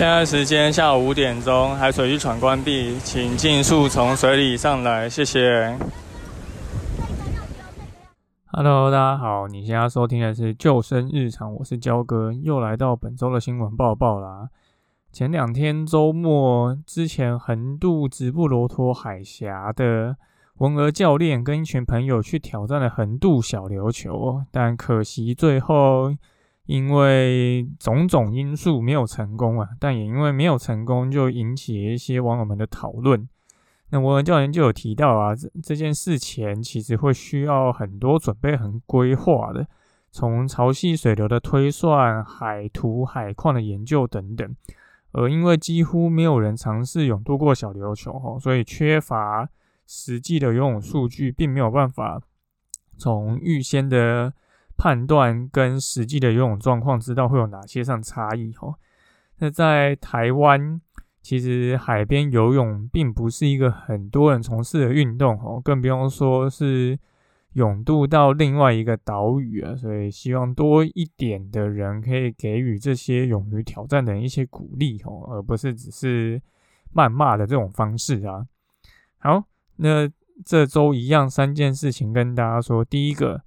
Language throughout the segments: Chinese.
现在时间下午五点钟，海水浴场关闭，请尽速从水里上来，谢谢。Hello，大家好，你现在收听的是救生日常，我是焦哥，又来到本周的新闻报报啦。前两天周末之前，横渡直布罗陀海峡的文娥教练跟一群朋友去挑战了横渡小琉球，但可惜最后。因为种种因素没有成功啊，但也因为没有成功，就引起一些网友们的讨论。那我们教练就有提到啊，这这件事前其实会需要很多准备、很规划的，从潮汐水流的推算、海图、海况的研究等等。而因为几乎没有人尝试泳渡过小琉球哈，所以缺乏实际的游泳数据，并没有办法从预先的。判断跟实际的游泳状况，知道会有哪些上差异哈。那在台湾，其实海边游泳并不是一个很多人从事的运动哦，更不用说是泳渡到另外一个岛屿啊。所以希望多一点的人可以给予这些勇于挑战的人一些鼓励哦，而不是只是谩骂的这种方式啊。好，那这周一样三件事情跟大家说，第一个。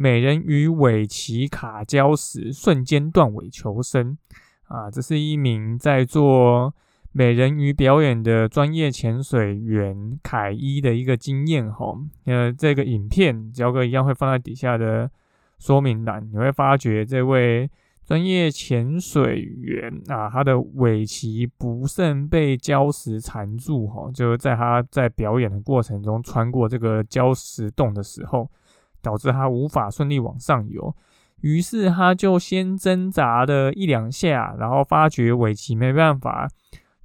美人鱼尾鳍卡礁时瞬间断尾求生啊！这是一名在做美人鱼表演的专业潜水员凯伊的一个经验哈。呃，这个影片焦哥一样会放在底下的说明栏，你会发觉这位专业潜水员啊，他的尾鳍不慎被礁石缠住哈，就是在他在表演的过程中穿过这个礁石洞的时候。导致他无法顺利往上游，于是他就先挣扎了一两下，然后发觉尾鳍没办法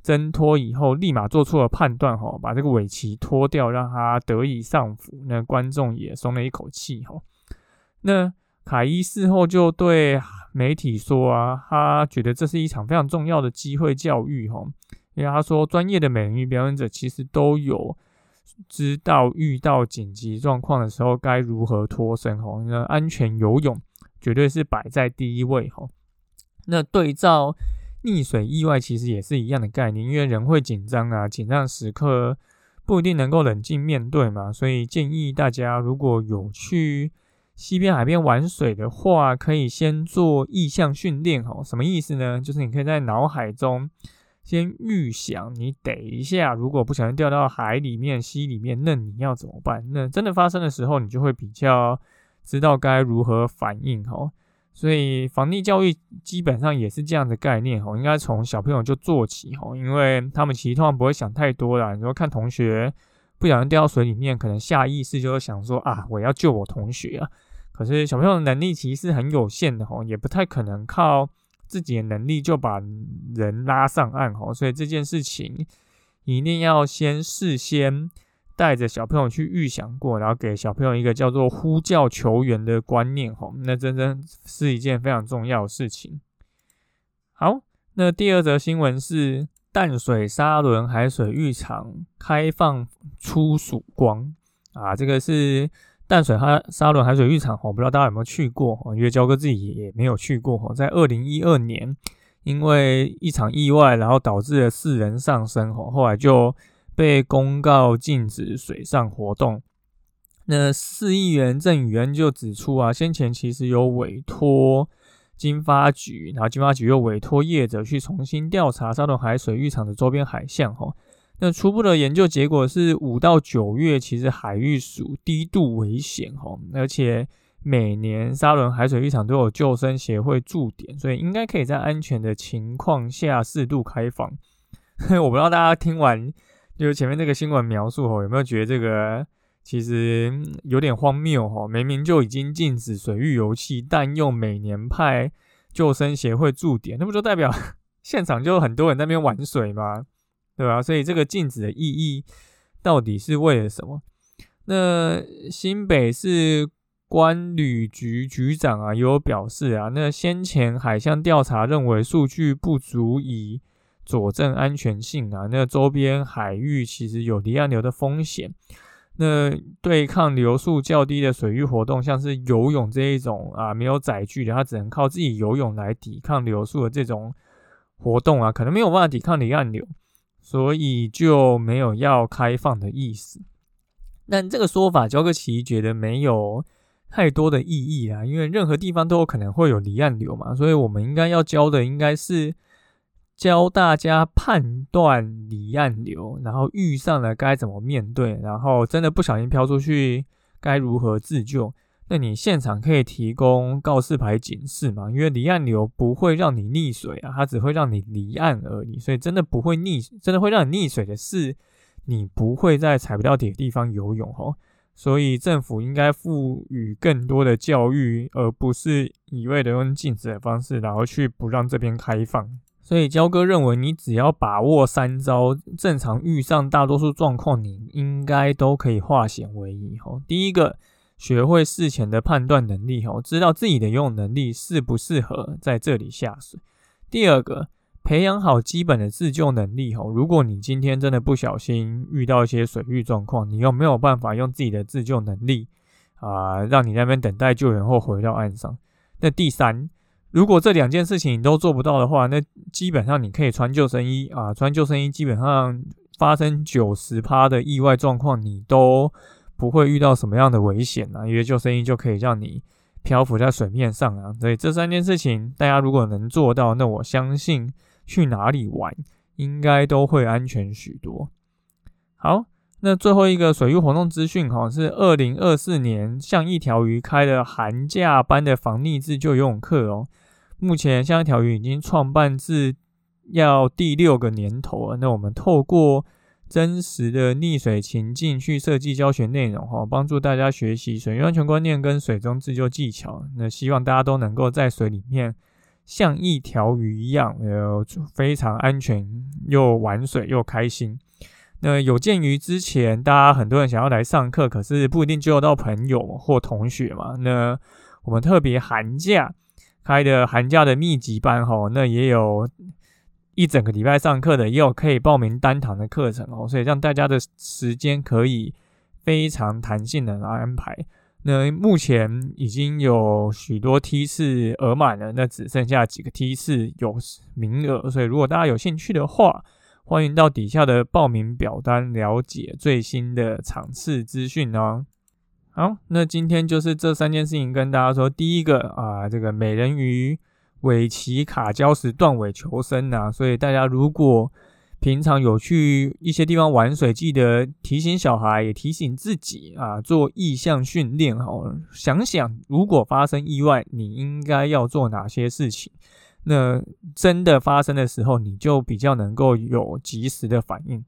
挣脱，以后立马做出了判断，哈，把这个尾鳍脱掉，让他得以上浮。那观众也松了一口气，哈。那卡伊事后就对媒体说啊，他觉得这是一场非常重要的机会教育，哈，因为他说专业的美人鱼表演者其实都有。知道遇到紧急状况的时候该如何脱身吼，那安全游泳绝对是摆在第一位吼。那对照溺水意外，其实也是一样的概念，因为人会紧张啊，紧张时刻不一定能够冷静面对嘛，所以建议大家如果有去西边海边玩水的话，可以先做意向训练吼。什么意思呢？就是你可以在脑海中。先预想，你等一下，如果不小心掉到海里面、溪里面，那你要怎么办？那真的发生的时候，你就会比较知道该如何反应哈。所以防溺教育基本上也是这样的概念哈，应该从小朋友就做起哈，因为他们其实通常不会想太多啦。你说看同学不小心掉到水里面，可能下意识就会想说啊，我要救我同学啊。可是小朋友的能力其实是很有限的哈，也不太可能靠。自己的能力就把人拉上岸哈，所以这件事情一定要先事先带着小朋友去预想过，然后给小朋友一个叫做呼叫球员的观念哈，那真真是一件非常重要的事情。好，那第二则新闻是淡水沙轮海水浴场开放出曙光啊，这个是。淡水哈沙轮海水浴场，我不知道大家有没有去过因为焦哥自己也没有去过哈在二零一二年，因为一场意外，然后导致了四人丧生后来就被公告禁止水上活动。那市议员郑宇恩就指出啊，先前其实有委托金发局，然后金发局又委托业者去重新调查沙轮海水浴场的周边海象哈。那初步的研究结果是，五到九月其实海域属低度危险哦，而且每年沙伦海水浴场都有救生协会驻点，所以应该可以在安全的情况下适度开放。我不知道大家听完就是前面这个新闻描述后，有没有觉得这个其实有点荒谬哈。明明就已经禁止水域游戏，但又每年派救生协会驻点，那不就代表 现场就很多人在那边玩水吗？对吧？所以这个禁止的意义到底是为了什么？那新北市关旅局局长啊，也有表示啊，那先前海象调查认为数据不足以佐证安全性啊，那周边海域其实有离岸流的风险。那对抗流速较低的水域活动，像是游泳这一种啊，没有载具的，它只能靠自己游泳来抵抗流速的这种活动啊，可能没有办法抵抗离岸流，所以就没有要开放的意思。但这个说法，焦克奇觉得没有太多的意义啊，因为任何地方都有可能会有离岸流嘛，所以我们应该要教的应该是教大家判断离岸流，然后遇上了该怎么面对，然后真的不小心飘出去该如何自救。那你现场可以提供告示牌警示嘛？因为离岸流不会让你溺水啊，它只会让你离岸而已，所以真的不会溺，真的会让你溺水的是。你不会在踩不到底的地方游泳哦，所以政府应该赋予更多的教育，而不是一味的用禁止的方式，然后去不让这边开放。所以焦哥认为，你只要把握三招，正常遇上大多数状况，你应该都可以化险为夷哦。第一个，学会事前的判断能力哦，知道自己的游泳能力适不适合在这里下水。第二个。培养好基本的自救能力吼，如果你今天真的不小心遇到一些水域状况，你又没有办法用自己的自救能力啊，让你那边等待救援后回到岸上。那第三，如果这两件事情你都做不到的话，那基本上你可以穿救生衣啊，穿救生衣基本上发生九十趴的意外状况，你都不会遇到什么样的危险啊，因为救生衣就可以让你漂浮在水面上啊。所以这三件事情大家如果能做到，那我相信。去哪里玩，应该都会安全许多。好，那最后一个水域活动资讯哈，是二零二四年像一条鱼开的寒假班的防溺自救游泳课哦。目前像一条鱼已经创办至要第六个年头了。那我们透过真实的溺水情境去设计教学内容哈，帮助大家学习水域安全观念跟水中自救技巧。那希望大家都能够在水里面。像一条鱼一样，呃，非常安全，又玩水又开心。那有鉴于之前大家很多人想要来上课，可是不一定救到朋友或同学嘛。那我们特别寒假开的寒假的密集班哈，那也有一整个礼拜上课的，也有可以报名单堂的课程哦，所以让大家的时间可以非常弹性的来安排。那目前已经有许多梯次额满了，那只剩下几个梯次有名额，所以如果大家有兴趣的话，欢迎到底下的报名表单了解最新的场次资讯哦。好，那今天就是这三件事情跟大家说。第一个啊，这个美人鱼尾鳍卡礁时断尾求生啊，所以大家如果平常有去一些地方玩水，记得提醒小孩，也提醒自己啊，做意向训练哈。想想如果发生意外，你应该要做哪些事情？那真的发生的时候，你就比较能够有及时的反应。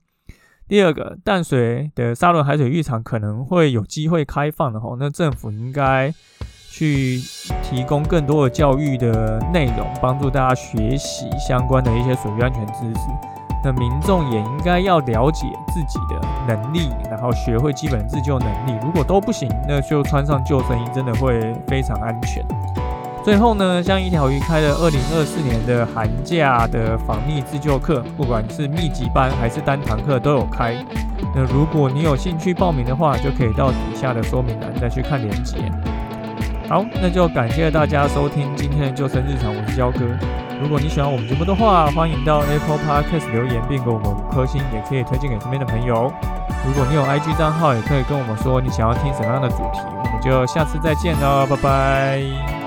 第二个，淡水的沙仑海水浴场可能会有机会开放的哈，那政府应该去提供更多的教育的内容，帮助大家学习相关的一些水域安全知识。那民众也应该要了解自己的能力，然后学会基本自救能力。如果都不行，那就穿上救生衣，真的会非常安全。最后呢，像一条鱼开了二零二四年的寒假的防溺自救课，不管是密集班还是单堂课都有开。那如果你有兴趣报名的话，就可以到底下的说明栏再去看链接。好，那就感谢大家收听今天的救生日常，我是焦哥。如果你喜欢我们节目的话，欢迎到 Apple Podcast 留言并给我们五颗星，也可以推荐给身边的朋友。如果你有 IG 账号，也可以跟我们说你想要听什么样的主题，我们就下次再见喽，拜拜。